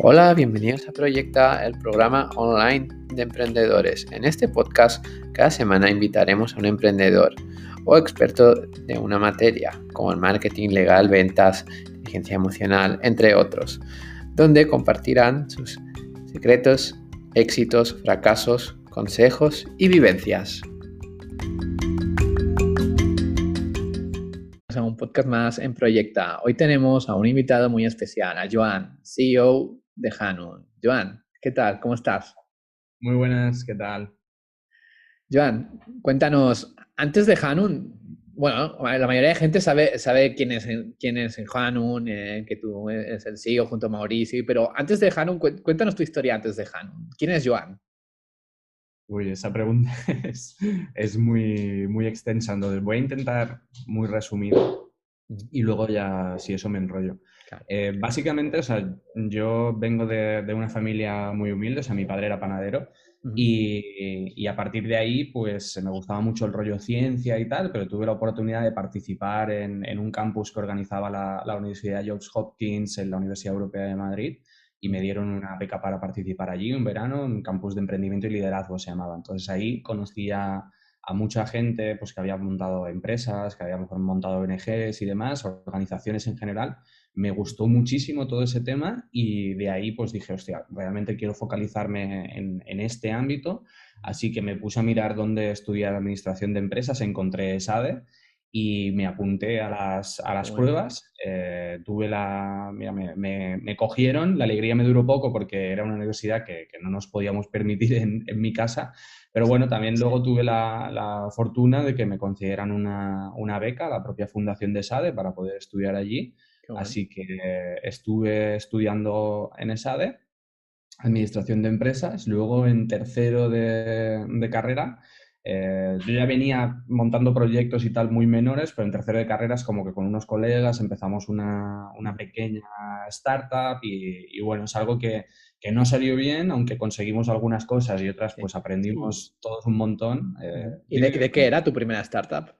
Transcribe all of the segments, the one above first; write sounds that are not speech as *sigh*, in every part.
Hola, bienvenidos a Proyecta, el programa online de emprendedores. En este podcast, cada semana invitaremos a un emprendedor o experto de una materia, como el marketing legal, ventas, inteligencia emocional, entre otros, donde compartirán sus secretos, éxitos, fracasos, consejos y vivencias. a un podcast más en Proyecta. Hoy tenemos a un invitado muy especial, a Joan, CEO de Hanun. Joan, ¿qué tal? ¿Cómo estás? Muy buenas, ¿qué tal? Joan, cuéntanos, antes de Hanun, bueno, la mayoría de gente sabe, sabe quién, es, quién es Hanun, eh, que tú eres el CEO junto a Mauricio, pero antes de Hanun, cuéntanos tu historia antes de Hanun. ¿Quién es Joan? Uy, esa pregunta *laughs* es, es muy, muy extensa, entonces voy a intentar muy resumido y luego ya, si eso me enrollo. Eh, básicamente, o sea, yo vengo de, de, una familia muy humilde, o sea, mi padre era panadero y, y, a partir de ahí, pues me gustaba mucho el rollo ciencia y tal, pero tuve la oportunidad de participar en, en un campus que organizaba la, la Universidad Johns Hopkins en la Universidad Europea de Madrid y me dieron una beca para participar allí un verano, en campus de emprendimiento y liderazgo se llamaba. Entonces ahí conocí a, a mucha gente pues, que había montado empresas, que había montado ONGs y demás, organizaciones en general. Me gustó muchísimo todo ese tema y de ahí pues dije, hostia, realmente quiero focalizarme en, en este ámbito. Así que me puse a mirar dónde estudiar administración de empresas, encontré SADE y me apunté a las, a las pruebas. Eh, tuve la. Mira, me, me, cogieron, la alegría me duró poco porque era una universidad que, que no nos podíamos permitir en, en, mi casa. Pero bueno, también luego tuve la, la fortuna de que me concedieran una, una, beca, la propia fundación de SADE, para poder estudiar allí. Así que estuve estudiando en SADE, Administración de Empresas. Luego en tercero de, de carrera eh, yo ya venía montando proyectos y tal muy menores, pero en tercero de carreras como que con unos colegas empezamos una, una pequeña startup y, y, bueno, es algo que, que, no salió bien, aunque conseguimos algunas cosas y otras pues aprendimos todos un montón. Eh, ¿Y de, de qué era tu primera startup?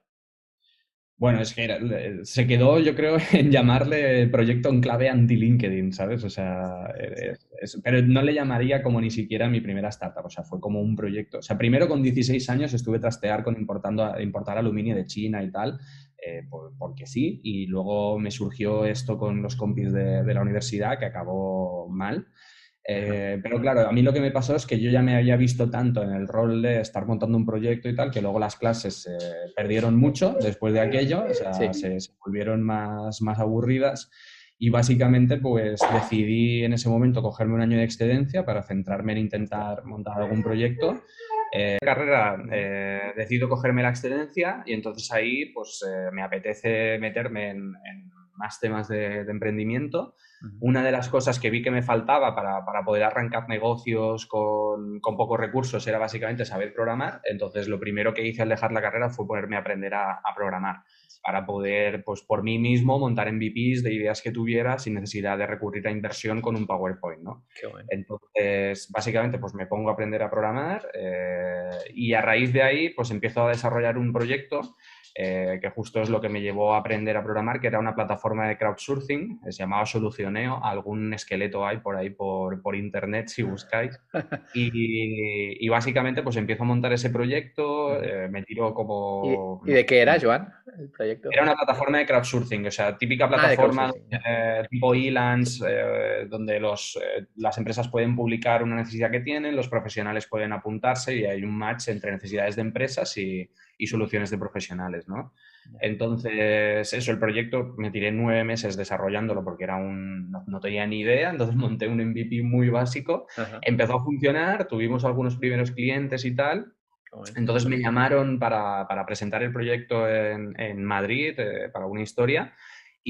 Bueno, es que se quedó, yo creo, *laughs* en llamarle proyecto en clave anti-LinkedIn, ¿sabes? O sea, pero no le llamaría como ni siquiera mi primera startup, o sea, fue como un proyecto. O sea, primero con 16 años estuve trastear con importando, importar aluminio de China y tal, eh, por, porque sí, y luego me surgió esto con los compis de, de la universidad, que acabó mal. Eh, pero claro, a mí lo que me pasó es que yo ya me había visto tanto en el rol de estar montando un proyecto y tal, que luego las clases se perdieron mucho después de aquello, o sea, sí. se, se, volvieron más, más aburridas. Y básicamente, pues decidí en ese momento cogerme un año de excedencia para centrarme en intentar montar algún proyecto. Eh, carrera, eh, decido cogerme la excedencia y entonces ahí, pues eh, me apetece meterme en, en más temas de, de emprendimiento una de las cosas que vi que me faltaba para, para poder arrancar negocios con, con, pocos recursos era básicamente saber programar. Entonces, lo primero que hice al dejar la carrera fue ponerme a aprender a, a programar para poder, pues por mí mismo, montar MVPs de ideas que tuviera sin necesidad de recurrir a inversión con un PowerPoint, ¿no? Bueno. Entonces, básicamente, pues me pongo a aprender a programar eh, y a raíz de ahí, pues empiezo a desarrollar un proyecto eh, que justo es lo que me llevó a aprender a programar, que era una plataforma de crowdsourcing, se llamaba Solucioneo, algún esqueleto hay por ahí por, por internet si buscáis. *laughs* Y, y, básicamente pues empiezo a montar ese proyecto, eh, me tiro como... ¿Y, ¿Y, de qué era, Joan, el proyecto? Era una plataforma de crowdsourcing, o sea, típica plataforma ah, eh, tipo Elance, eh, donde los, eh, las empresas pueden publicar una necesidad que tienen, los profesionales pueden apuntarse y hay un match entre necesidades de empresas y y soluciones de profesionales, ¿no? Entonces, eso, el proyecto me tiré nueve meses desarrollándolo porque era un, no, no tenía ni idea, entonces monté un MVP muy básico, Ajá. empezó a funcionar, tuvimos algunos primeros clientes y tal, entonces me llamaron para, para presentar el proyecto en, en Madrid, eh, para una historia,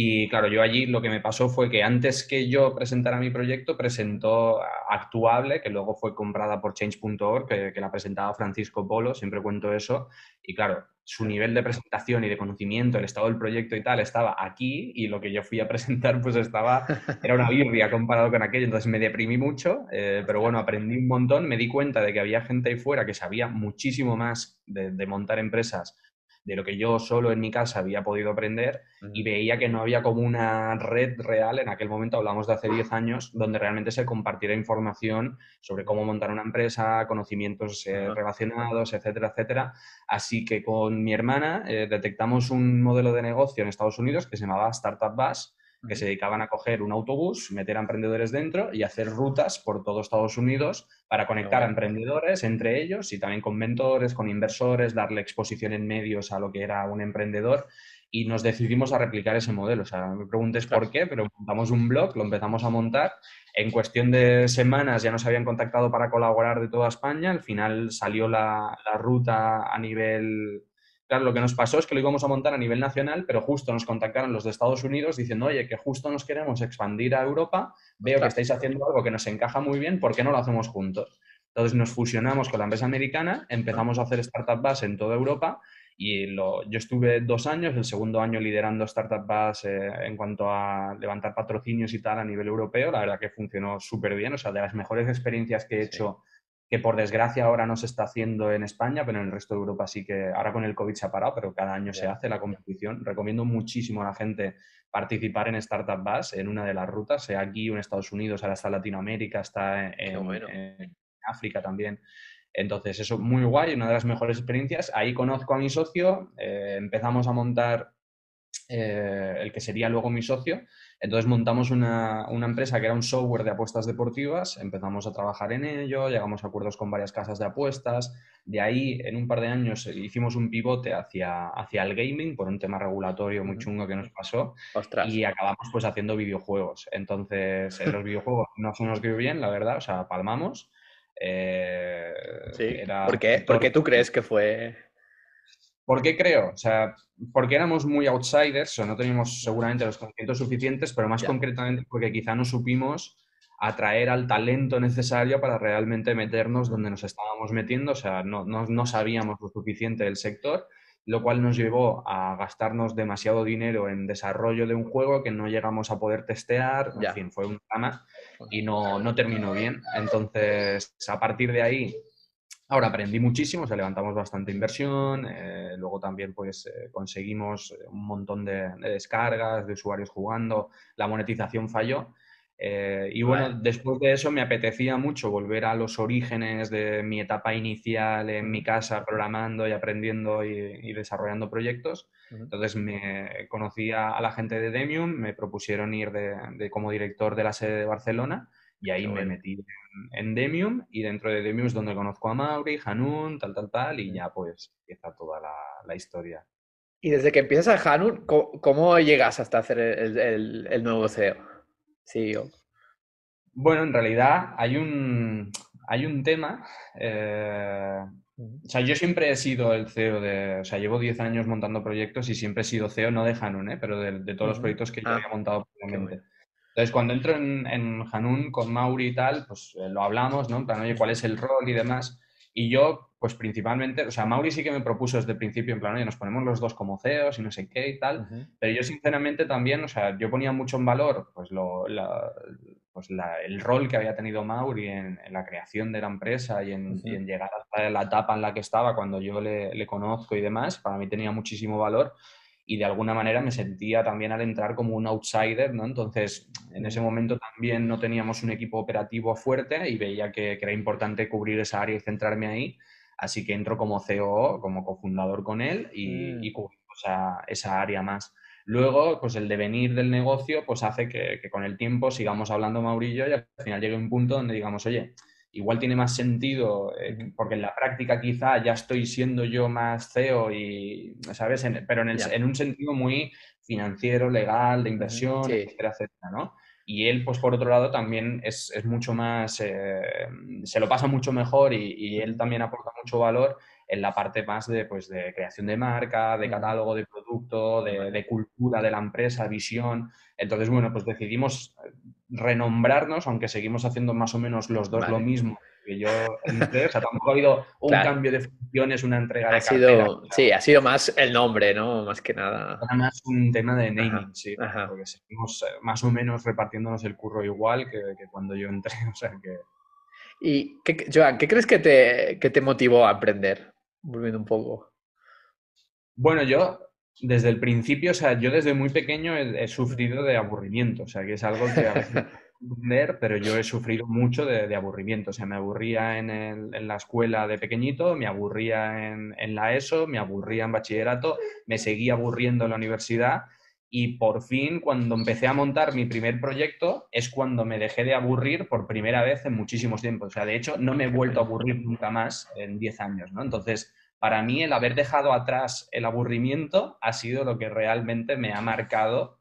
y claro, yo allí lo que me pasó fue que antes que yo presentara mi proyecto, presentó Actuable, que luego fue comprada por Change.org, que, la presentaba Francisco Polo, siempre cuento eso. Y claro, su nivel de presentación y de conocimiento, el estado del proyecto y tal, estaba aquí y lo que yo fui a *laughs* presentar pues estaba, era una birria comparado con aquello. Entonces me deprimí mucho, eh, pero bueno, aprendí un montón, me di cuenta de que había gente ahí fuera que sabía muchísimo más de montar empresas de lo que yo solo en mi casa había podido aprender y veía que no había como una red real, en aquel momento hablamos de hace 10 años, donde realmente se compartiera información sobre cómo montar una empresa, conocimientos eh, relacionados, etcétera, etcétera. Así que con mi hermana eh, detectamos un modelo de negocio en Estados Unidos que se llamaba Startup Bus, que se dedicaban a coger un autobús, meter a emprendedores dentro y hacer rutas por todo Estados Unidos para conectar a emprendedores entre ellos y también con mentores, con inversores, darle exposición en medios a lo que era un emprendedor y nos decidimos a replicar ese modelo. O sea, me preguntes por qué, pero montamos un blog, lo empezamos a montar. En cuestión de semanas ya nos habían contactado para colaborar de toda España. Al final salió la, la ruta a nivel Claro, lo que nos pasó es que lo íbamos a montar a nivel nacional, pero justo nos contactaron los de Estados Unidos diciendo, oye, que justo nos queremos expandir a Europa, veo que estáis haciendo algo que nos encaja muy bien, ¿por qué no lo hacemos juntos? Entonces nos fusionamos con la empresa americana, empezamos a hacer Startup Bus en toda Europa y lo, yo estuve dos años, el segundo año liderando Startup Bus eh, en cuanto a levantar patrocinios y tal a nivel europeo. La verdad que funcionó súper bien, o sea, de las mejores experiencias que he hecho que por desgracia ahora no se está haciendo en España, pero en el resto de Europa sí que ahora con el COVID se ha parado, pero cada año se hace la competición. Recomiendo muchísimo a la gente participar en Startup Bus en una de las rutas, sea aquí o en Estados Unidos, ahora está en Latinoamérica, está en, África también. Entonces, eso muy guay, una de las mejores experiencias. Ahí conozco a mi socio, eh, empezamos a montar eh, el que sería luego mi socio. Entonces montamos una, empresa que era un software de apuestas deportivas, empezamos a trabajar en ello, llegamos a acuerdos con varias casas de apuestas. De ahí, en un par de años, hicimos un pivote hacia, hacia el gaming por un tema regulatorio muy chungo que nos pasó. Y acabamos pues haciendo videojuegos. Entonces, en *laughs* los videojuegos no se nos dio bien, la verdad, o sea, palmamos. Eh, sí. ¿Por qué? ¿Por qué tú crees que fue ¿Por qué creo? O sea, porque éramos muy outsiders o no teníamos seguramente los conocimientos suficientes, pero más concretamente porque quizá no supimos atraer al talento necesario para realmente meternos donde nos estábamos metiendo, o sea, no, no, sabíamos lo suficiente del sector, lo cual nos llevó a gastarnos demasiado dinero en desarrollo de un juego que no llegamos a poder testear, en fin, fue un drama y no, no terminó bien. Entonces, a partir de ahí Ahora aprendí muchísimo, o sea, levantamos bastante inversión, eh, luego también pues eh, conseguimos un montón de, descargas, de usuarios jugando, la monetización falló. Eh, y bueno, después de eso me apetecía mucho volver a los orígenes de mi etapa inicial en mi casa programando y aprendiendo y, desarrollando proyectos. Entonces me conocí a, la gente de Demium, me propusieron ir de, como director de la sede de Barcelona y ahí me metí en, Demium y dentro de Demium es donde conozco a Mauri, Hanun, tal, tal, tal y ya pues empieza toda la, historia. Y desde que empiezas a Hanun, ¿cómo, llegas hasta hacer el, nuevo CEO? CEO? Bueno, en realidad hay un, hay un tema. Eh, o sea, yo siempre he sido el CEO de. O sea, llevo 10 años montando proyectos y siempre he sido CEO, no de Hanun, ¿eh? pero de, todos los proyectos que yo ah, había montado previamente. Entonces, cuando entro en, en Hanun con Mauri y tal, pues eh, lo hablamos, ¿no? En plan, oye, ¿cuál es el rol y demás? Y yo, pues principalmente, o sea, Mauri sí que me propuso desde el principio, en plan, oye, nos ponemos los dos como CEOs y no sé qué y tal, pero yo sinceramente también, o sea, yo ponía mucho en valor, pues, lo, pues el rol que había tenido Mauri en, la creación de la empresa y en, llegar hasta la etapa en la que estaba cuando yo le, le conozco y demás, para mí tenía muchísimo valor y de alguna manera me sentía también al entrar como un outsider, ¿no? Entonces, en ese momento también no teníamos un equipo operativo fuerte y veía que, era importante cubrir esa área y centrarme ahí, así que entro como CEO, como cofundador con él y, mm. y esa, área más. Luego, pues el devenir del negocio pues hace que, que, con el tiempo sigamos hablando Maurillo y al final llegue un punto donde digamos, oye, igual tiene más sentido, eh, porque en la práctica quizá ya estoy siendo yo más CEO y, ¿sabes? pero en, un sentido muy financiero, legal, de inversión, etcétera, etcétera, ¿no? Y él, pues por otro lado, también es, mucho más, eh, se lo pasa mucho mejor y, él también aporta mucho valor en la parte más de, pues, de creación de marca, de catálogo de producto, de, de, cultura de la empresa, visión. Entonces, bueno, pues decidimos renombrarnos, aunque seguimos haciendo más o menos los dos lo mismo que yo entré, o sea, tampoco ha habido un cambio de funciones, una entrega de sido, Sí, ha sido más el nombre, ¿no? Más que nada. Era más un tema de naming, sí, porque seguimos eh, más o menos repartiéndonos el curro igual que, cuando yo entré, *laughs* o sea que... ¿Y, qué, Joan, qué crees que te, que te motivó a aprender? Volviendo un poco. Bueno, yo desde el principio, o sea, yo desde muy pequeño he, sufrido de aburrimiento, o sea, que es algo que a veces *laughs* entender, pero yo he sufrido mucho de, aburrimiento. O sea, me aburría en, en, la escuela de pequeñito, me aburría en, en, la ESO, me aburría en bachillerato, me seguía aburriendo en la universidad y por fin, cuando empecé a montar mi primer proyecto, es cuando me dejé de aburrir por primera vez en muchísimos tiempos. O sea, de hecho, no me he vuelto a aburrir nunca más en 10 años, ¿no? Entonces, para mí el haber dejado atrás el aburrimiento ha sido lo que realmente me ha marcado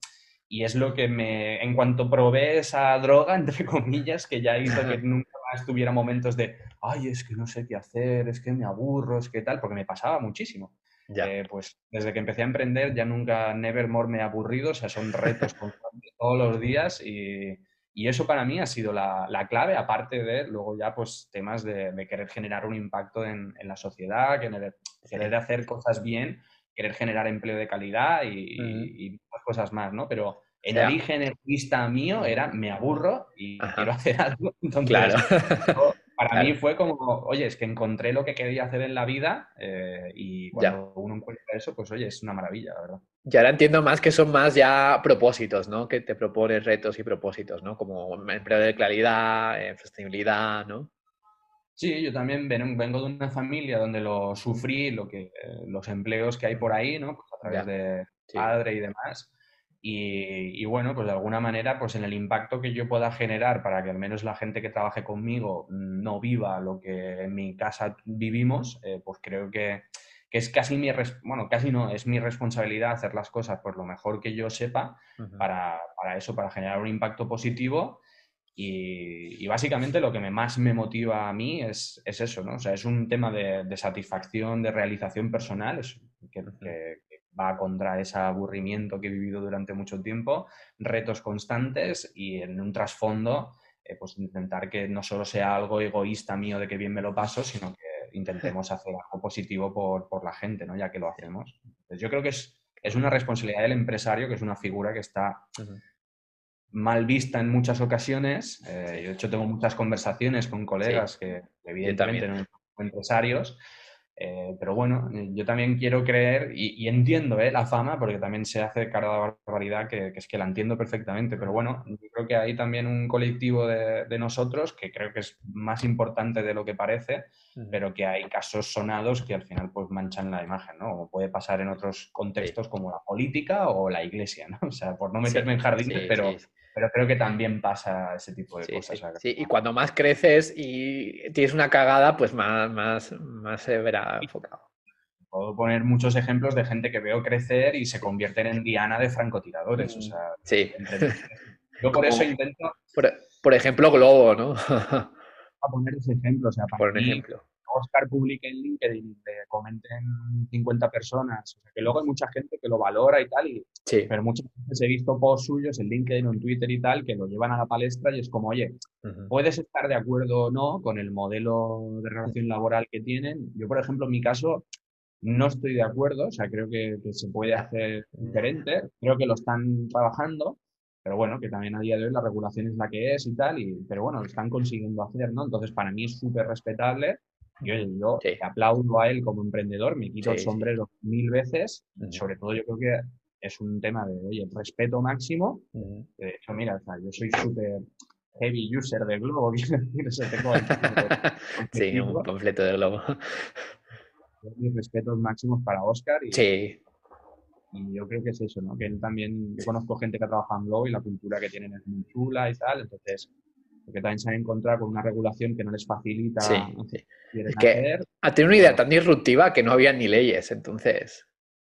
y es lo que me, en cuanto probé esa droga, entre *laughs* comillas, que ya hizo que *laughs* nunca más tuviera momentos de, ay, es que no sé qué hacer, es que me aburro, es que tal, porque me pasaba muchísimo. Eh, pues desde que empecé a emprender ya nunca, nevermore me he aburrido, o sea, son retos *laughs* constantes todos los días y, y eso para mí ha sido la, la, clave, aparte de luego ya pues temas de, de querer generar un impacto en, en la sociedad, querer, querer hacer cosas bien, querer generar empleo de calidad y, muchas cosas más, ¿no? Pero el origen egoísta mío era me aburro y quiero hacer algo. *laughs* Entonces, claro. Para mí fue como, oye, es que encontré lo que quería hacer en la vida eh, y cuando uno encuentra eso, pues oye, es una maravilla, la verdad. Y ahora entiendo más que son más ya propósitos, ¿no? Que te propones retos y propósitos, ¿no? Como empleo de calidad, eh, sostenibilidad, ¿no? Sí, yo también vengo de una familia donde lo sufrí, lo que, los empleos que hay por ahí, ¿no? Pues a través de padre y demás. Y, bueno, pues de alguna manera, pues en el impacto que yo pueda generar para que al menos la gente que trabaje conmigo no viva lo que en mi casa vivimos, eh, pues creo que, es casi mi, bueno, casi no, es mi responsabilidad hacer las cosas por lo mejor que yo sepa para, para, eso, para generar un impacto positivo. Y, básicamente lo que más me motiva a mí es, eso, ¿no? O sea, es un tema de, satisfacción, de realización personal, que, va contra ese aburrimiento que he vivido durante mucho tiempo, retos constantes y en un trasfondo, eh, pues intentar que no solo sea algo egoísta mío de que bien me lo paso, sino que intentemos *laughs* hacer algo positivo por, la gente, ¿no? Ya que lo hacemos. yo creo que es, es una responsabilidad del empresario, que es una figura que está mal vista en muchas ocasiones. Eh, de hecho, tengo muchas conversaciones con colegas que evidentemente no son empresarios, eh, pero bueno, yo también quiero creer y, entiendo eh, la fama, porque también se hace cara de barbaridad, que, es que la entiendo perfectamente, pero bueno, yo creo que hay también un colectivo de, nosotros que creo que es más importante de lo que parece, pero que hay casos sonados que al final pues manchan la imagen, ¿no? O puede pasar en otros contextos como la política o la iglesia, ¿no? *laughs* O sea, por no meterme en jardines, pero pero creo que también pasa ese tipo de cosas. Sí, y cuando más creces y tienes una cagada, pues más, más, más se verá enfocado. Puedo poner muchos ejemplos de gente que veo crecer y se convierten en diana de francotiradores. O sea, sí. *laughs* Yo por eso intento. Por, ejemplo, Globo, ¿no? *laughs* a poner ese ejemplo. O sea, *laughs* para por ejemplo. Oscar publique en LinkedIn y le comenten 50 personas. O sea, que luego hay mucha gente que lo valora y tal, y, pero muchas veces he visto posts suyos en LinkedIn o en Twitter y tal que lo llevan a la palestra y es como, oye, puedes estar de acuerdo o no con el modelo de relación laboral que tienen. Yo, por ejemplo, en mi caso, no estoy de acuerdo, o sea, creo que, se puede hacer diferente, creo que lo están trabajando, pero bueno, que también a día de hoy la regulación es la que es y tal, y, pero bueno, lo están consiguiendo hacer, ¿no? Entonces, para mí es súper respetable yo, yo aplaudo a él como emprendedor, me quito el sombrero mil veces. Sobre todo yo creo que es un tema de, oye, respeto máximo. De hecho, mira, yo soy súper heavy user *laughs* de Globo, sí, un completo de Globo. Mis respetos máximos para Oscar. Y, sí. Y yo creo que es eso, ¿no? Que él también, yo conozco gente que trabaja en Globo y la cultura que tienen es muy chula y tal, entonces porque también se han encontrado con una regulación que no les facilita. Sí, Es que ha tenido una idea tan disruptiva que no había ni leyes, entonces.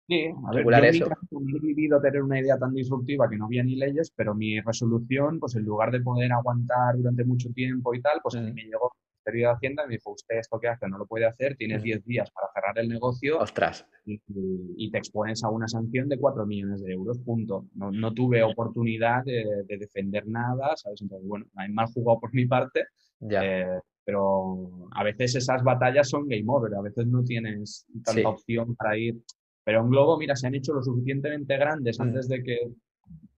Sí, a ver, yo eso. he vivido tener una idea tan disruptiva que no había ni leyes, pero mi resolución, pues en lugar de poder aguantar durante mucho tiempo y tal, pues a mí mm. me llegó Ministerio de Hacienda y me dijo, usted esto que hace no lo puede hacer, tienes 10 días para cerrar el negocio. Ostras. Y, te expones a una sanción de 4 millones de euros, punto. No, no tuve oportunidad de, defender nada, ¿sabes? Entonces, bueno, mal jugado por mi parte. Ya. Eh, pero a veces esas batallas son game over, a veces no tienes tanta opción para ir. Pero en Globo, mira, se han hecho lo suficientemente grandes mm. antes de que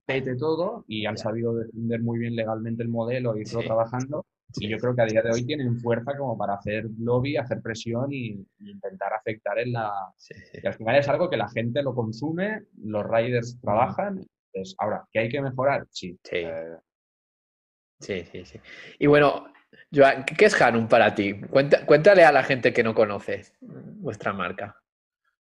pete todo y han sabido defender muy bien legalmente el modelo y irlo trabajando Y yo creo que a día de hoy tienen fuerza como para hacer lobby, hacer presión y, intentar afectar en la... Al final es algo que la gente lo consume, los riders trabajan. Pues ahora, ¿qué hay que mejorar? Sí. Sí. Eh, sí, sí, sí. Y bueno, Joan, ¿qué es Hanum para ti? cuéntale a la gente que no conoce vuestra marca.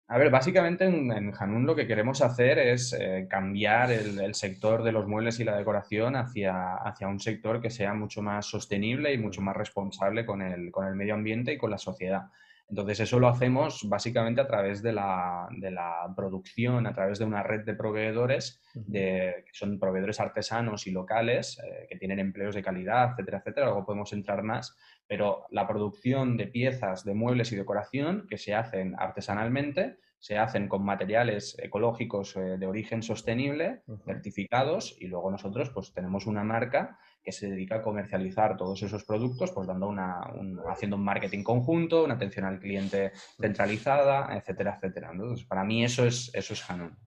A ver, básicamente en, en lo que queremos hacer es eh, cambiar el, sector de los muebles y la decoración hacia, hacia un sector que sea mucho más sostenible y mucho más responsable con el, con el medio ambiente y con la sociedad. Entonces, eso lo hacemos básicamente a través de la, de la producción, a través de una red de proveedores, de, que son proveedores artesanos y locales, eh, que tienen empleos de calidad, etcétera, etcétera. Luego podemos entrar más, pero la producción de piezas, de muebles y decoración que se hacen artesanalmente, se hacen con materiales ecológicos eh, de origen sostenible, certificados, y luego nosotros pues tenemos una marca que se dedica a comercializar todos esos productos, pues dando una, haciendo un marketing conjunto, una atención al cliente centralizada, etcétera, etcétera. Entonces, para mí eso es, eso es Hanun.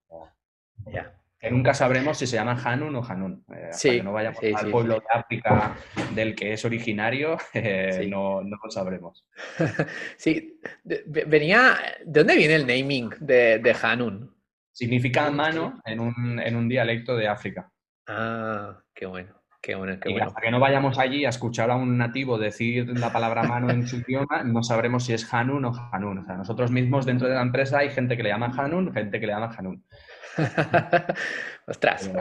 Que nunca sabremos si se llama Hanun o Hanun. Eh, que no vayamos al pueblo de África del que es originario, *laughs* eh, no, no, lo sabremos. *laughs* sí, venía. ¿De dónde viene el naming de, de Hanun? Significa mano en un, en un dialecto de África. Ah, qué bueno. Qué bueno, qué y bueno. hasta que no vayamos allí a escuchar a un nativo decir la palabra mano en su idioma, no sabremos si es Hanun o Hanun. O sea, nosotros mismos dentro de la empresa hay gente que le llama Hanun, gente que le llama Hanun. *laughs* Ostras,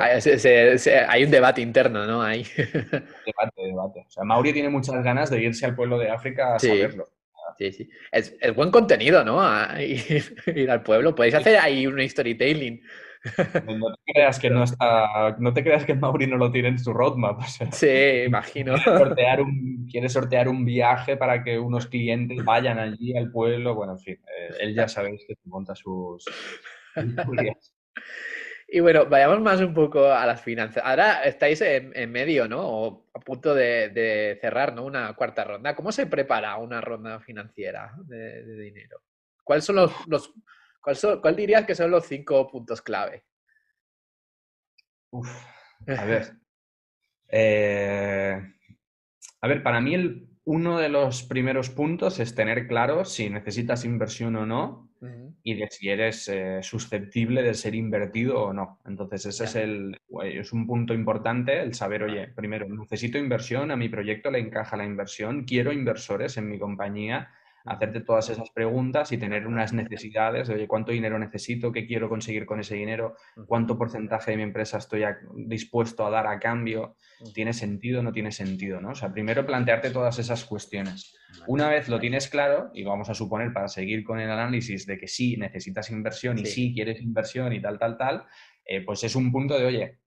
hay, un debate interno, ¿no? Hay. *laughs* Debate, debate. O sea, Mauri tiene muchas ganas de irse al pueblo de África a saberlo. Sí, sí. Es, buen contenido, ¿no? *laughs* ir, al pueblo. Podéis hacer ahí un storytelling. No te creas que no está, no te creas que Mauri no lo tiene en su roadmap. sí, imagino. Quiere sortear, un, quiere sortear un viaje para que unos clientes vayan allí al pueblo. Bueno, en fin, eh, él ya sabéis que monta sus, Y bueno, vayamos más un poco a las finanzas. Ahora estáis en, medio, ¿no? O a punto de, cerrar, ¿no? Una cuarta ronda. ¿Cómo se prepara una ronda financiera de, dinero? ¿Cuáles son los, los ¿Cuál, dirías que son los cinco puntos clave? a ver. *laughs* Eh, a ver, para mí el, uno de los primeros puntos es tener claro si necesitas inversión o no y de si eres eh, susceptible de ser invertido o no. Entonces, ese es, el, es un punto importante, el saber, oye, primero, necesito inversión, a mi proyecto le encaja la inversión, quiero inversores en mi compañía hacerte todas esas preguntas y tener unas necesidades de, oye, ¿cuánto dinero necesito? ¿Qué quiero conseguir con ese dinero? ¿Cuánto porcentaje de mi empresa estoy dispuesto a dar a cambio? ¿Tiene sentido o no tiene sentido? ¿no? O sea, primero plantearte todas esas cuestiones. Una vez lo tienes claro, y vamos a suponer para seguir con el análisis de que sí necesitas inversión y sí, quieres inversión y tal, tal, tal, eh, pues es un punto de, oye,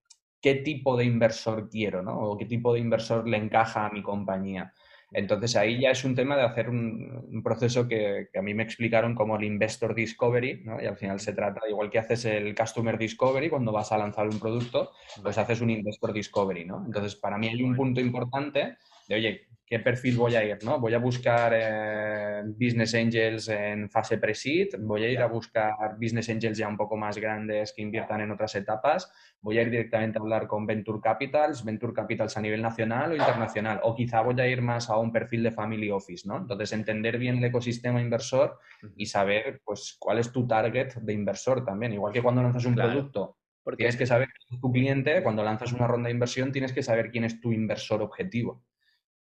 ¿qué tipo de inversor quiero? ¿no? ¿O qué tipo de inversor le encaja a mi compañía? Entonces ahí ya es un tema de hacer un, proceso que, a mí me explicaron como el Investor Discovery, ¿no? Y al final se trata, igual que haces el Customer Discovery cuando vas a lanzar un producto, pues haces un Investor Discovery, ¿no? Entonces para mí hay un punto importante de, oye, ¿qué perfil voy a ir? ¿no? Voy a buscar eh, business angels en fase pre-seed, voy a ir a buscar business angels ya un poco más grandes que inviertan en otras etapas, voy a ir directamente a hablar con venture capitals, venture capitals a nivel nacional o internacional, o quizá voy a ir más a un perfil de family office, ¿no? Entonces, entender bien el ecosistema inversor y saber, pues, cuál es tu target de inversor también. Igual que cuando lanzas un producto, porque tienes que saber quién es tu cliente, cuando lanzas una ronda de inversión, tienes que saber quién es tu inversor objetivo.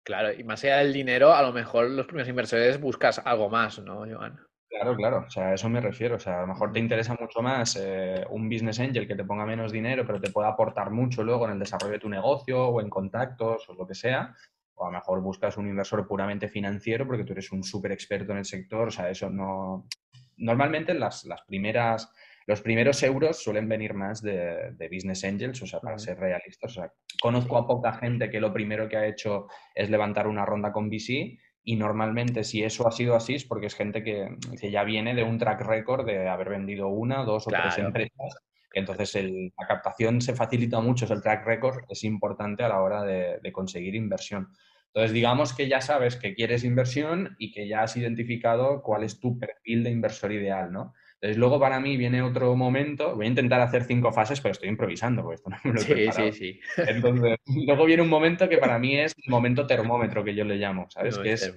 Claro, y más allá del dinero, a lo mejor los primeros inversores buscas algo más, ¿no, Joan? Claro, claro, o sea, a eso me refiero. O sea, a lo mejor te interesa mucho más eh, un business angel que te ponga menos dinero, pero te pueda aportar mucho luego en el desarrollo de tu negocio o en contactos o lo que sea. O a lo mejor buscas un inversor puramente financiero porque tú eres un súper experto en el sector. O sea, eso no. Normalmente las, las primeras los primeros euros suelen venir más de, business angels, o sea, para ser realistas. O sea, conozco a poca gente que lo primero que ha hecho es levantar una ronda con VC y normalmente si eso ha sido así es porque es gente que, ya viene de un track record de haber vendido una, dos o tres empresas. Entonces la captación se facilita mucho, el track record es importante a la hora de, de conseguir inversión. Entonces, digamos que ya sabes que quieres inversión y que ya has identificado cuál es tu perfil de inversor ideal, ¿no? Entonces, luego para mí viene otro momento, voy a intentar hacer cinco fases, pero estoy improvisando, porque esto no me lo he Sí, sí, sí. Entonces, luego viene un momento que para mí es el momento termómetro, que yo le llamo, ¿sabes? que es,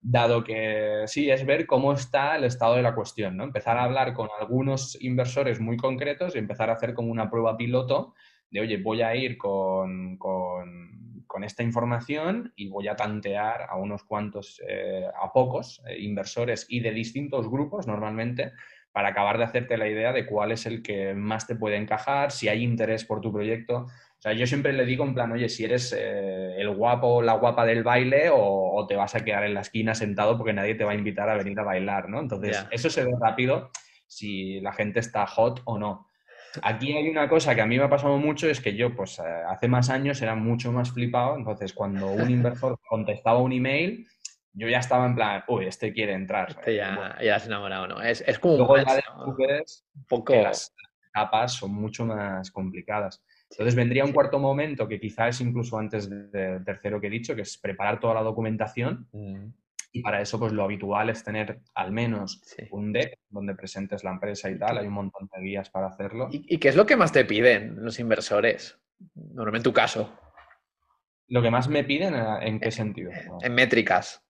dado que sí, es ver cómo está el estado de la cuestión, ¿no? Empezar a hablar con algunos inversores muy concretos y empezar a hacer como una prueba piloto de, oye, voy a ir con, esta información y voy a tantear a unos cuantos, eh, a pocos eh, inversores y de distintos grupos normalmente para acabar de hacerte la idea de cuál es el que más te puede encajar, si hay interés por tu proyecto. O sea, yo siempre le digo en plan, oye, si eres eh, el guapo o la guapa del baile o, te vas a quedar en la esquina sentado porque nadie te va a invitar a venir a bailar, ¿no? Entonces, eso se ve rápido si la gente está hot o no. Aquí hay una cosa que a mí me ha pasado mucho, es que yo, pues, eh, hace más años era mucho más flipado, entonces cuando un *laughs* inversor contestaba un email, yo ya estaba en plan, uy, este quiere entrar. Este ya, ya has enamorado, ¿no? Es, es como un, poco... las etapas son mucho más complicadas. Entonces vendría un cuarto momento que quizás es incluso antes del tercero que he dicho, que es preparar toda la documentación. Mm. Y para eso, pues lo habitual es tener al menos un deck donde presentes la empresa y tal. Hay un montón de guías para hacerlo. ¿Y, qué es lo que más te piden los inversores? Normalmente en tu caso. Lo que más me piden, ¿en qué sentido? En métricas.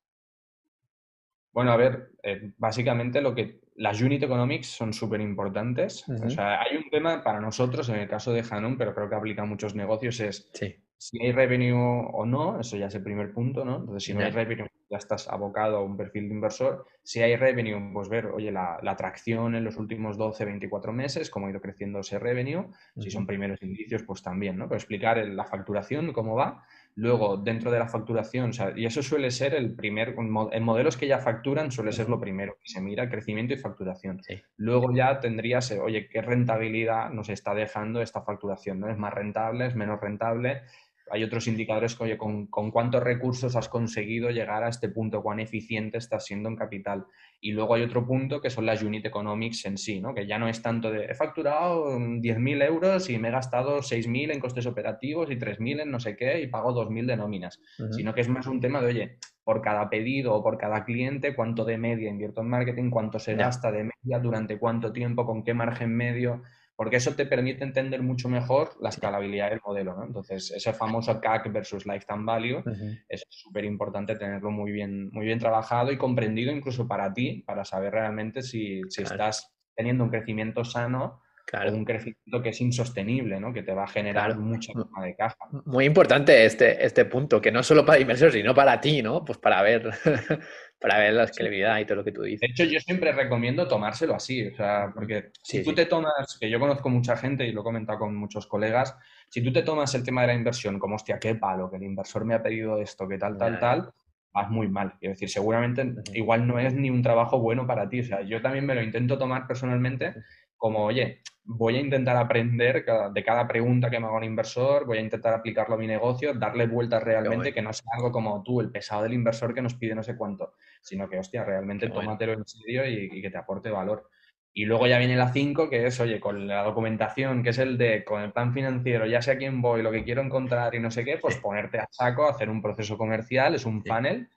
Bueno, a ver, eh, básicamente lo que las unit economics son súper importantes. O sea, hay un tema para nosotros, en el caso de Hanon, pero creo que aplica a muchos negocios, es si hay revenue o no, eso ya es el primer punto, ¿no? Entonces, si no hay revenue, ya estás abocado a un perfil de inversor. Si hay revenue, pues ver, oye, la, la atracción en los últimos 12, 24 meses, cómo ha ido creciendo ese revenue. Si son primeros indicios, pues también, ¿no? Pero explicar la facturación, cómo va. Luego, dentro de la facturación, y eso suele ser el primer, en modelos que ya facturan suele ser lo primero, que se mira crecimiento y facturación. Luego ya tendrías, oye, ¿qué rentabilidad nos está dejando esta facturación? ¿no? ¿Es más rentable? ¿Es menos rentable? Hay otros indicadores que, con, cuántos recursos has conseguido llegar a este punto, cuán eficiente estás siendo en capital. Y luego hay otro punto que son las unit economics en sí, ¿no? que ya no es tanto de he facturado 10.000 euros y me he gastado 6.000 en costes operativos y 3.000 en no sé qué y pago 2.000 de nóminas, sino que es más un tema de, oye, por cada pedido o por cada cliente, cuánto de media invierto en marketing, cuánto se gasta de media, durante cuánto tiempo, con qué margen medio porque eso te permite entender mucho mejor la escalabilidad del modelo, ¿no? Entonces, ese famoso CAC versus Lifetime Value es súper importante tenerlo muy bien, muy bien trabajado y comprendido incluso para ti, para saber realmente si, estás teniendo un crecimiento sano o un crecimiento que es insostenible, ¿no? Que te va a generar mucha toma de caja. Muy importante este, este punto, que no solo para inversores, sino para ti, ¿no? Pues para ver *laughs* para ver la escalabilidad y todo lo que tú dices. De hecho, yo siempre recomiendo tomárselo así, o sea, porque si tú te tomas, que yo conozco mucha gente y lo he comentado con muchos colegas, si tú te tomas el tema de la inversión como, hostia, qué palo, que el inversor me ha pedido esto, que tal, tal, tal, vas muy mal. Es decir, seguramente igual no es ni un trabajo bueno para ti. O sea, yo también me lo intento tomar personalmente como, oye, voy a intentar aprender de cada pregunta que me haga un inversor, voy a intentar aplicarlo a mi negocio, darle vueltas realmente, que no sea algo como tú, el pesado del inversor que nos pide no sé cuánto, sino que, hostia, realmente tómatelo en serio y, que te aporte valor. Y luego ya viene la 5, que es, oye, con la documentación, que es el de, con el plan financiero, ya sé a quién voy, lo que quiero encontrar y no sé qué, pues ponerte a saco, hacer un proceso comercial, es un panel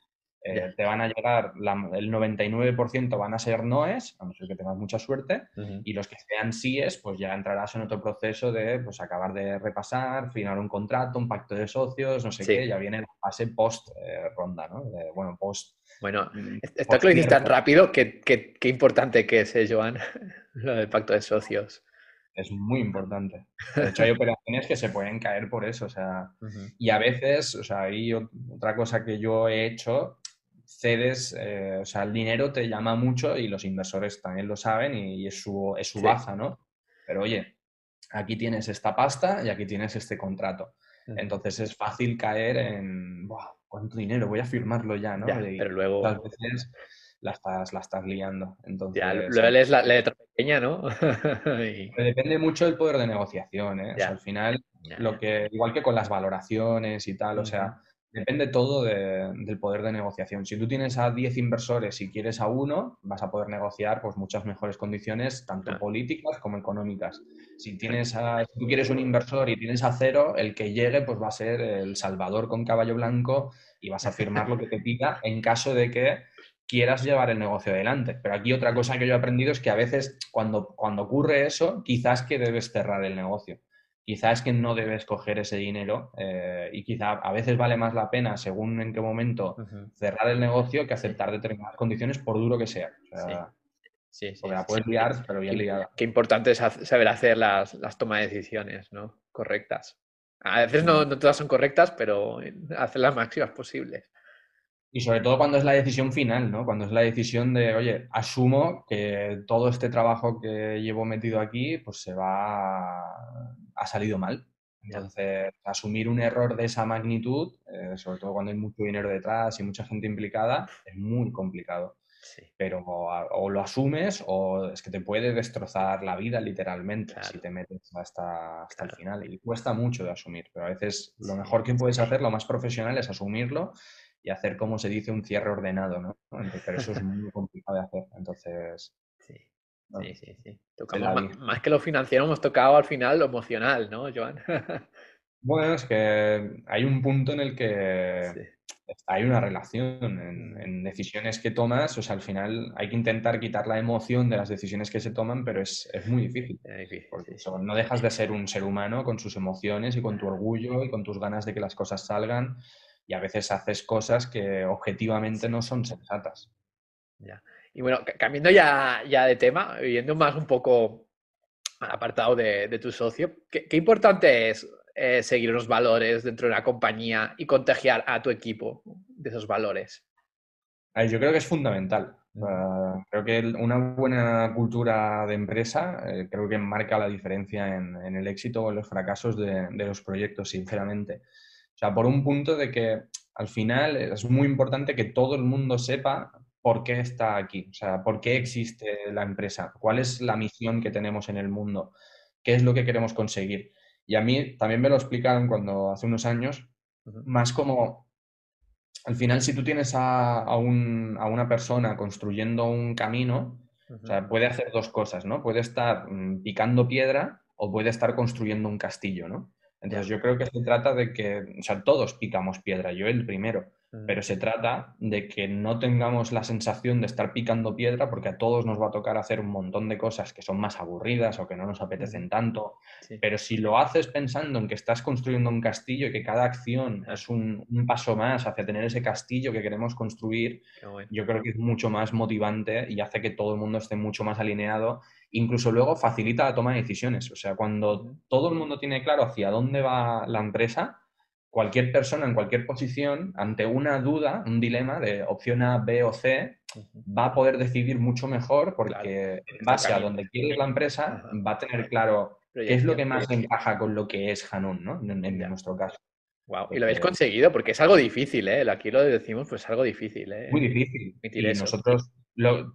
eh, te van a llegar, el 99% van a ser noes, a no ser que tengas mucha suerte, y los que sean síes, pues ya entrarás en otro proceso de pues, acabar de repasar, firmar un contrato, un pacto de socios, no sé qué, ya viene la fase post-ronda, eh, ¿no? bueno, post... Bueno, mm, está que lo dices tan rápido, qué importante que es, ¿eh, Joan, *laughs* lo del pacto de socios. Es muy importante. De hecho, hay *laughs* operaciones que se pueden caer por eso, o sea, y a veces, o sea, hay otra cosa que yo he hecho cedes, eh, o sea, el dinero te llama mucho y los inversores también lo saben y, es su, es su baza, ¿no? Pero oye, aquí tienes esta pasta y aquí tienes este contrato. Entonces es fácil caer en, ¿cuánto dinero? Voy a firmarlo ya, ¿no? pero luego... A veces la estás, la estás liando. Entonces, ya, luego lees la letra pequeña, ¿no? *laughs* Depende mucho del poder de negociación, ¿eh? O sea, al final, lo que, igual que con las valoraciones y tal, o sea, Depende todo del poder de negociación. Si tú tienes a 10 inversores y quieres a uno, vas a poder negociar pues, muchas mejores condiciones, tanto políticas como económicas. Si, tienes a, tú quieres un inversor y tienes a cero, el que llegue pues, va a ser el salvador con caballo blanco y vas a firmar lo que te pida en caso de que quieras llevar el negocio adelante. Pero aquí otra cosa que yo he aprendido es que a veces cuando, cuando ocurre eso, quizás que debes cerrar el negocio. Quizás que no debes coger ese dinero eh, y quizá a veces vale más la pena, según en qué momento, cerrar el negocio que aceptar determinadas condiciones por duro que sea. sí. Sí, la puedes liar, pero bien liada. Qué importante es saber hacer las, las tomas de decisiones, ¿no? Correctas. A veces no, no todas son correctas, pero hacer las máximas posibles. Y sobre todo cuando es la decisión final, ¿no? Cuando es la decisión de, oye, asumo que todo este trabajo que llevo metido aquí, pues se va, ha salido mal. Entonces, asumir un error de esa magnitud, eh, sobre todo cuando hay mucho dinero detrás y mucha gente implicada, es muy complicado. Pero o, lo asumes o es que te puede destrozar la vida literalmente si te metes hasta, hasta el final. Y cuesta mucho de asumir, pero a veces lo mejor que puedes hacer, lo más profesional, es asumirlo y hacer, como se dice, un cierre ordenado, ¿no? pero eso es muy complicado de hacer. Entonces... Sí. Sí, sí, sí. más, que lo financiero hemos tocado al final lo emocional, ¿no, Joan? *laughs* bueno, es que hay un punto en el que hay una relación en, decisiones que tomas, o sea, al final hay que intentar quitar la emoción de las decisiones que se toman, pero es, muy difícil. porque no dejas de ser un ser humano con sus emociones y con tu orgullo y con tus ganas de que las cosas salgan y a veces haces cosas que objetivamente no son sensatas. Ya. Y bueno, cambiando ya, ya de tema, yendo más un poco al apartado de, tu socio, ¿qué, importante es eh, seguir unos valores dentro de una compañía y contagiar a tu equipo de esos valores? Yo creo que es fundamental. creo que una buena cultura de empresa eh, creo que marca la diferencia en, el éxito o en los fracasos de, de los proyectos, sinceramente. O sea, por un punto de que al final es muy importante que todo el mundo sepa por qué está aquí, o sea, por qué existe la empresa, cuál es la misión que tenemos en el mundo, qué es lo que queremos conseguir. Y a mí también me lo explicaron cuando hace unos años, más como, al final, si tú tienes a, una persona construyendo un camino, o sea, puede hacer dos cosas, ¿no? Puede estar mm, picando piedra o puede estar construyendo un castillo, ¿no? Entonces yo creo que se trata de que, o sea, todos picamos piedra, yo el primero. Pero se trata de que no tengamos la sensación de estar picando piedra porque a todos nos va a tocar hacer un montón de cosas que son más aburridas o que no nos apetecen tanto, pero si lo haces pensando en que estás construyendo un castillo y que cada acción es un, paso más hacia tener ese castillo que queremos construir, yo creo que es mucho más motivante y hace que todo el mundo esté mucho más alineado. Incluso luego facilita la toma de decisiones. O sea, cuando todo el mundo tiene claro hacia dónde va la empresa, cualquier persona en cualquier posición, ante una duda, un dilema de opción A, B o C, va a poder decidir mucho mejor porque en base a donde quiere la empresa, va a tener claro qué es lo que más encaja con lo que es Hanun, ¿no? En, nuestro caso. Wow. Y lo habéis conseguido porque es algo difícil, ¿eh? Aquí lo decimos, pues es algo difícil, ¿eh? Muy difícil. Y nosotros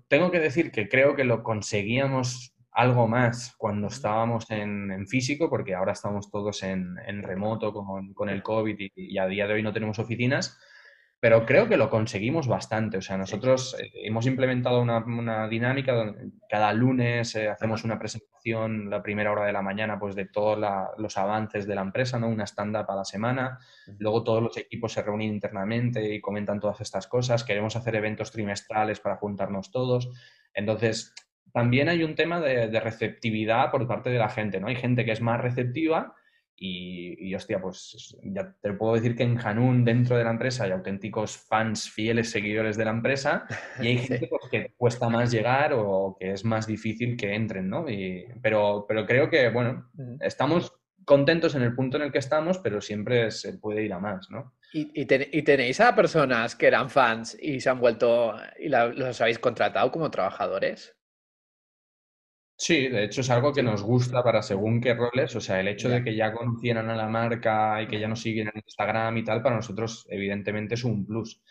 tengo que decir que creo que lo conseguíamos algo más cuando estábamos en, físico, porque ahora estamos todos en, remoto con, el COVID y, a día de hoy no tenemos oficinas, pero creo que lo conseguimos bastante. O sea, nosotros eh, hemos implementado una, dinámica donde cada lunes eh, hacemos una presentación la primera hora de la mañana pues de todos los avances de la empresa, ¿no? una stand-up a la semana. Luego todos los equipos se reúnen internamente y comentan todas estas cosas. Queremos hacer eventos trimestrales para juntarnos todos. Entonces, también hay un tema de, receptividad por parte de la gente, ¿no? Hay gente que es más receptiva y, hostia, pues ya te puedo decir que en Hanun, dentro de la empresa, hay auténticos fans, fieles seguidores de la empresa *laughs* y hay gente pues, que cuesta más llegar o que es más difícil que entren, ¿no? pero, pero creo que, bueno, estamos contentos en el punto en el que estamos, pero siempre se puede ir a más, ¿no? ¿Y, tenéis a personas que eran fans y se han vuelto y los habéis contratado como trabajadores? Sí, de hecho es algo que nos gusta para según qué roles, o sea, el hecho de que ya conocieran a la marca y que ya nos siguen en Instagram y tal, para nosotros evidentemente es un plus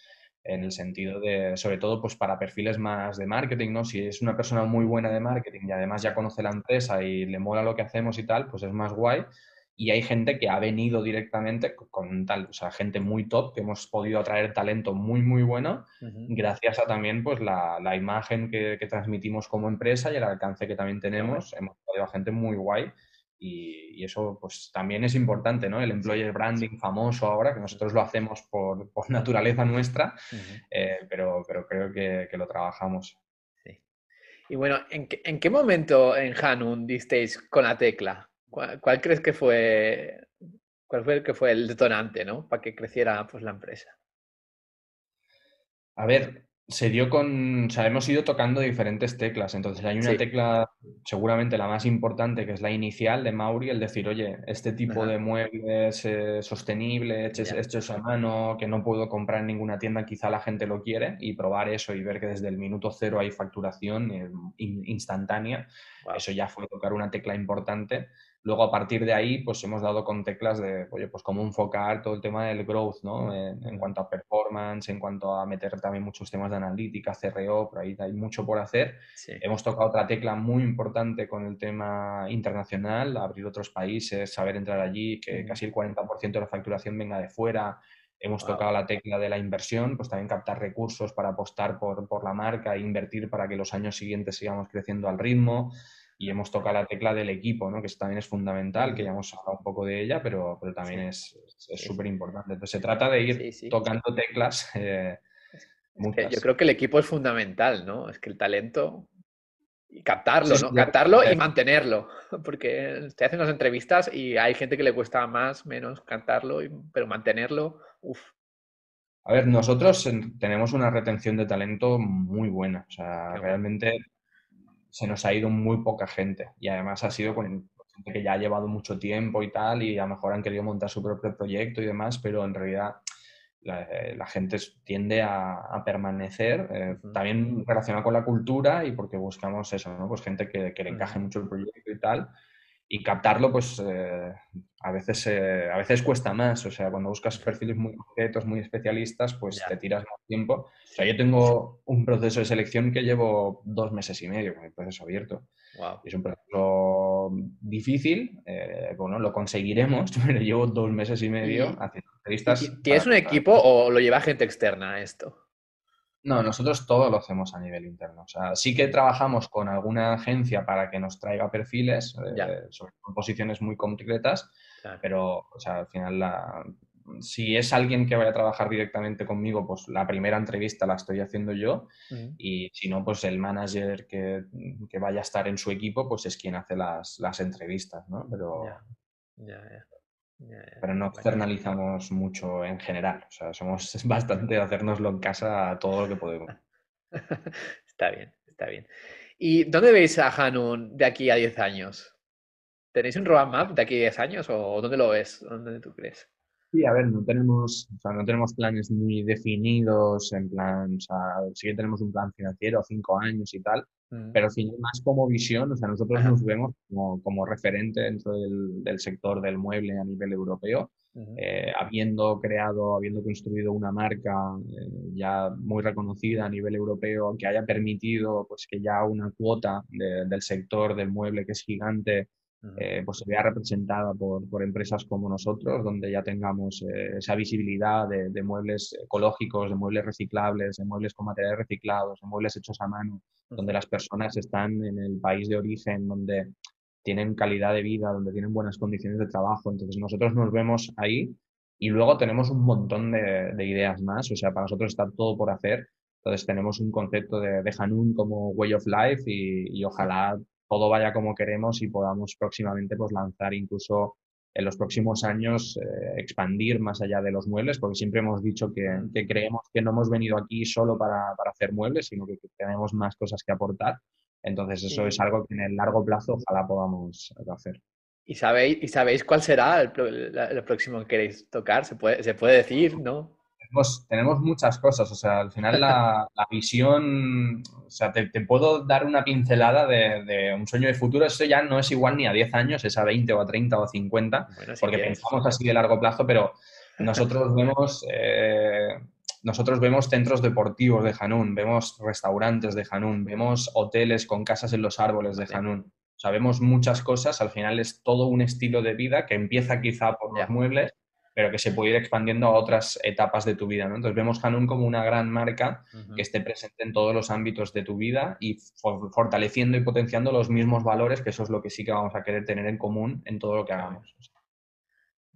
en el sentido de, sobre todo, pues para perfiles más de marketing, ¿no? Si es una persona muy buena de marketing y además ya conoce la empresa y le mola lo que hacemos y tal, pues es más guay y hay gente que ha venido directamente con tal, o sea, gente muy top, que hemos podido atraer talento muy, muy bueno, gracias a también pues la, la imagen que, que, transmitimos como empresa y el alcance que también tenemos. Hemos traído a gente muy guay y, eso pues también es importante, ¿no? El employer branding famoso ahora, que nosotros lo hacemos por, *laughs* naturaleza nuestra, eh, pero, pero creo que, lo trabajamos. Y bueno, ¿en qué, ¿en qué, momento en Hanun disteis con la tecla? ¿Cuál, crees que fue, cuál fue el que fue el detonante, ¿no? Para que creciera pues, la empresa. A ver, se dio con, o sea, hemos ido tocando diferentes teclas, entonces hay una tecla seguramente la más importante que es la inicial de Mauri, el decir, oye, este tipo de muebles eh, sostenibles, hechos, a mano, que no puedo comprar en ninguna tienda, quizá la gente lo quiere y probar eso y ver que desde el minuto cero hay facturación eh, instantánea, eso ya fue tocar una tecla importante. Luego, a partir de ahí, pues hemos dado con teclas de, oye, pues cómo enfocar todo el tema del growth, ¿no? En, cuanto a performance, en cuanto a meter también muchos temas de analítica, CRO, por ahí hay mucho por hacer. Hemos tocado otra tecla muy importante con el tema internacional, abrir otros países, saber entrar allí, que casi el 40% de la facturación venga de fuera. Hemos tocado la tecla de la inversión, pues también captar recursos para apostar por, por la marca e invertir para que los años siguientes sigamos creciendo al ritmo y hemos tocado la tecla del equipo, ¿no? que también es fundamental, que ya hemos hablado un poco de ella, pero, pero también es súper importante. Entonces se trata de ir tocando teclas. *laughs* Eh, yo creo que el equipo es fundamental, ¿no? Es que el talento y captarlo, ¿no? Captarlo y mantenerlo. *laughs* Porque estoy haciendo las entrevistas y hay gente que le cuesta más, menos captarlo, pero mantenerlo, uff. A ver, nosotros tenemos una retención de talento muy buena. O sea, realmente se nos ha ido muy poca gente. Y además ha sido con gente que ya ha llevado mucho tiempo y tal y a lo mejor han querido montar su propio proyecto y demás, pero en realidad la, eh, gente tiende a, permanecer, eh, también relacionado con la cultura y porque buscamos eso, ¿no? Pues gente que, que le encaje mucho el proyecto y tal y captarlo, pues eh, a, veces, eh, a veces cuesta más. O sea, cuando buscas perfiles muy concretos, muy especialistas, pues te tiras más tiempo. O sea, yo tengo un proceso de selección que llevo dos meses y medio con el proceso abierto. Es un proceso difícil, eh, bueno, lo conseguiremos, *laughs* pero llevo dos meses y medio haciendo entrevistas. ¿Tienes un equipo o lo lleva gente externa esto? No, nosotros todo lo hacemos a nivel interno. O sea, sí que trabajamos con alguna agencia para que nos traiga perfiles eh, sobre posiciones muy concretas, pero o sea, al final la, si es alguien que vaya a trabajar directamente conmigo, pues la primera entrevista la estoy haciendo yo y si no, pues el manager que, vaya a estar en su equipo, pues es quien hace las, entrevistas, ¿no? Pero... Pero no externalizamos mucho en general. O sea, somos *laughs* bastante de hacernoslo en casa todo lo que podemos. *laughs* está bien, está bien. ¿Y dónde veis a Hanun de aquí a 10 años? ¿Tenéis un roadmap de aquí a 10 años o dónde lo ves? ¿Dónde tú crees? Sí, a ver, no tenemos, o sea, no tenemos planes muy definidos, en plan, o sea, sí que tenemos un plan financiero, cinco años y tal, mm. pero al más como visión, o sea, nosotros nos vemos como, como, referente dentro del, del, sector del mueble a nivel europeo, eh, habiendo creado, habiendo construido una marca eh, ya muy reconocida a nivel europeo, que haya permitido pues que ya una cuota del sector del mueble que es gigante, eh, pues se vea representada por, por, empresas como nosotros, donde ya tengamos eh, esa visibilidad de, muebles ecológicos, de muebles reciclables, de muebles con materiales reciclados, de muebles hechos a mano, donde las personas están en el país de origen, donde tienen calidad de vida, donde tienen buenas condiciones de trabajo. Entonces nosotros nos vemos ahí y luego tenemos un montón de, ideas más, o sea, para nosotros está todo por hacer. Entonces tenemos un concepto de, de Hanun como way of life y, y ojalá todo vaya como queremos y podamos próximamente pues, lanzar incluso en los próximos años eh, expandir más allá de los muebles, porque siempre hemos dicho que, creemos que no hemos venido aquí solo para, hacer muebles, sino que, tenemos más cosas que aportar. Entonces eso es algo que en el largo plazo ojalá podamos hacer. ¿Y sabéis, ¿y sabéis cuál será el, próximo que queréis tocar? ¿Se puede, se puede decir, no? Tenemos, muchas cosas, o sea, al final la, *laughs* visión, o sea, te, puedo dar una pincelada de, un sueño de futuro, eso ya no es igual ni a 10 años, es a 20 o a 30 o a 50, porque pensamos así de largo plazo, pero nosotros *laughs* vemos, eh, nosotros vemos centros deportivos de Hanún, vemos restaurantes de Hanún, vemos hoteles con casas en los árboles de Hanún. Sabemos muchas cosas, al final es todo un estilo de vida que empieza quizá por los muebles pero que se puede ir expandiendo a otras etapas de tu vida. ¿no? Entonces vemos Hanun como una gran marca que esté presente en todos los ámbitos de tu vida y fortaleciendo y potenciando los mismos valores, que eso es lo que sí que vamos a querer tener en común en todo lo que hagamos.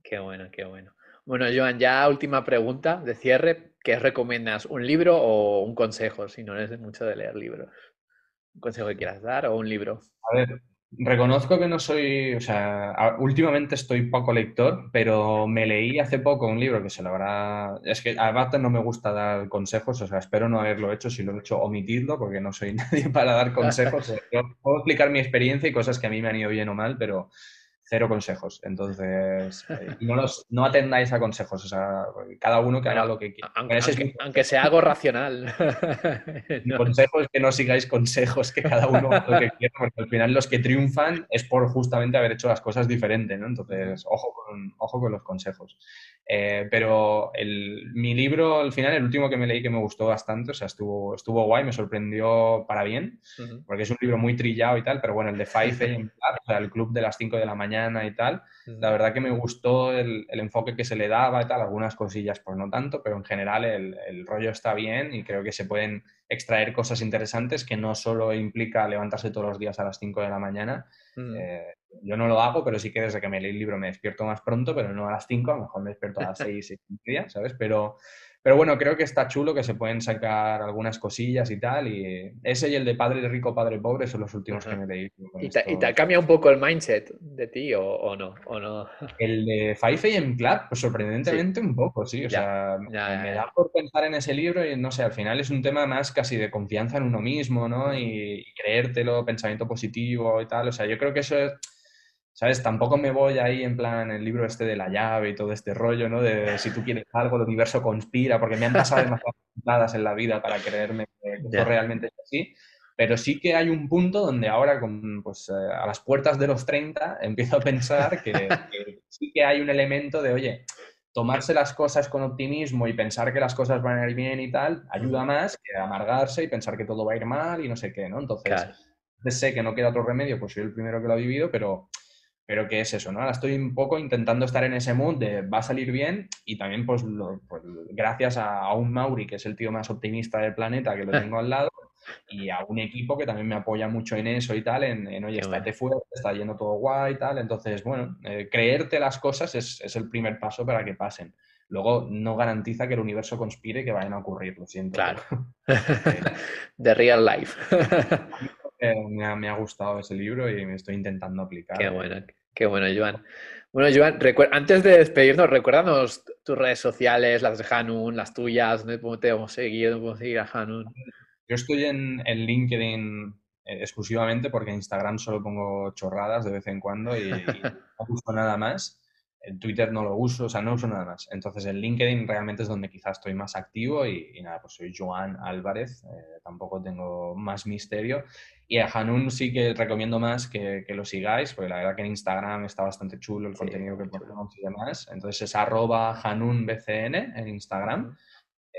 Qué bueno, qué bueno. Bueno, Joan, ya última pregunta de cierre. ¿Qué recomiendas? ¿Un libro o un consejo? Si no eres mucho de leer libros. ¿Un consejo que quieras dar o un libro? A ver, Reconozco que no soy, o sea, últimamente estoy poco lector, pero me leí hace poco un libro que se lo habrá... Es que a Bata no me gusta dar consejos, o sea, espero no haberlo hecho, si lo he hecho, omitirlo, porque no soy *laughs* nadie para dar consejos. *laughs* Puedo explicar mi experiencia y cosas que a mí me han ido bien o mal, pero cero consejos. Entonces, eh, no, los, no atendáis a consejos, o sea, cada uno que haga lo que quiera. Aunque, sea algo racional. *laughs* Mi consejo es que no sigáis consejos, que cada uno haga lo que quiera, porque al final los que triunfan es por justamente haber hecho las cosas diferentes, ¿no? Entonces, ojo con, ojo con los consejos. Eh, pero el, mi libro, al final, el último que me leí que me gustó bastante, o sea, estuvo, estuvo guay, me sorprendió para bien, porque es un libro muy trillado y tal, pero bueno, el de Five *laughs* AM o sea, el club de las 5 de la mañana y tal, la verdad que me gustó el, el, enfoque que se le daba y tal, algunas cosillas pues no tanto, pero en general el, el, rollo está bien y creo que se pueden extraer cosas interesantes que no solo implica levantarse todos los días a las 5 de la mañana, eh, yo no lo hago, pero sí que desde que me leí el libro me despierto más pronto, pero no a las 5, a lo mejor me despierto a las *laughs* 6 y media, ¿sabes? Pero, pero bueno, creo que está chulo que se pueden sacar algunas cosillas y tal. Y ese y el de Padre Rico, Padre Pobre son los últimos que me leí. ¿Y te, ¿Y te, cambia un poco el mindset de ti o, no? ¿O no? *laughs* El de Five AM Club, pues sorprendentemente un poco, sí. O sea, me da por pensar en ese libro y no sé, al final es un tema más casi de confianza en uno mismo, ¿no? Y, y creértelo, pensamiento positivo y tal. O sea, yo creo que eso es ¿sabes? Tampoco me voy ahí en plan el libro este de la llave y todo este rollo, ¿no? De si tú quieres algo, el universo conspira, porque me han pasado demasiadas *laughs* en la vida para creerme que esto realmente es así. Pero sí que hay un punto donde ahora, con, pues, eh, a las puertas de los 30, empiezo a pensar que, que, sí que hay un elemento de, oye, tomarse las cosas con optimismo y pensar que las cosas van a ir bien y tal, ayuda más que amargarse y pensar que todo va a ir mal y no sé qué, ¿no? Entonces, sé que no queda otro remedio, pues soy el primero que lo ha vivido, pero pero ¿qué es eso? ¿no? Ahora estoy un poco intentando estar en ese mood de va a salir bien y también pues, pues gracias a, un Mauri, que es el tío más optimista del planeta, que lo *laughs* tengo al lado, y a un equipo que también me apoya mucho en eso y tal, en, en oye, estate fuerte, está yendo todo guay y tal. Entonces, bueno, eh, creerte las cosas es, es, el primer paso para que pasen. Luego no garantiza que el universo conspire que vayan a ocurrir, lo siento. Claro. *laughs* *laughs* De real life. me, ha, me, ha, gustado ese libro y me estoy intentando aplicar. Qué bueno, qué bueno, Joan. Bueno, Joan, antes de despedirnos, recuérdanos tus redes sociales, las de Hanun, las tuyas, ¿dónde podemos seguir, dónde podemos seguir a Hanun? Yo estoy en, en LinkedIn eh, exclusivamente porque en Instagram solo pongo chorradas de vez en cuando y, y *laughs* no uso nada más. En Twitter no lo uso, o sea, no uso nada más. Entonces, en LinkedIn realmente es donde quizás estoy más activo y, y nada, pues soy Joan Álvarez, eh, tampoco tengo más misterio. Y a Hanun sí que recomiendo más que, que, lo sigáis, porque la verdad que en Instagram está bastante chulo el sí, contenido que ponemos y demás. Entonces es arroba HanunBCN en Instagram.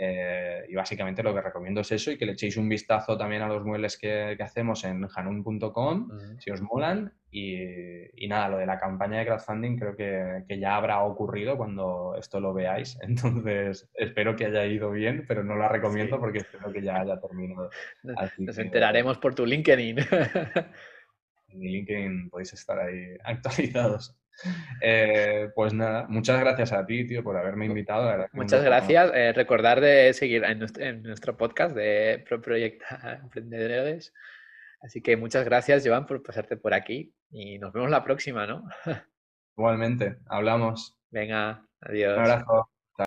Eh, y básicamente lo que recomiendo es eso y que le echéis un vistazo también a los muebles que, que hacemos en hanun.com, uh -huh. si os molan. Y, y, nada, lo de la campaña de crowdfunding creo que, que, ya habrá ocurrido cuando esto lo veáis. *laughs* Entonces, espero que haya ido bien, pero no la recomiendo sí. porque espero que ya haya terminado. Así Nos que, enteraremos por tu LinkedIn. *laughs* En mi LinkedIn podéis estar ahí actualizados. Eh, pues nada, muchas gracias a ti, tío, por haberme invitado. muchas gracias. Eh, recordar de seguir en nuestro, en nuestro podcast de Pro Proyecta *laughs* Emprendedores. Así que muchas gracias, Joan, por pasarte por aquí y nos vemos la próxima, ¿no? *laughs* Igualmente, hablamos. Venga, adiós. Un abrazo.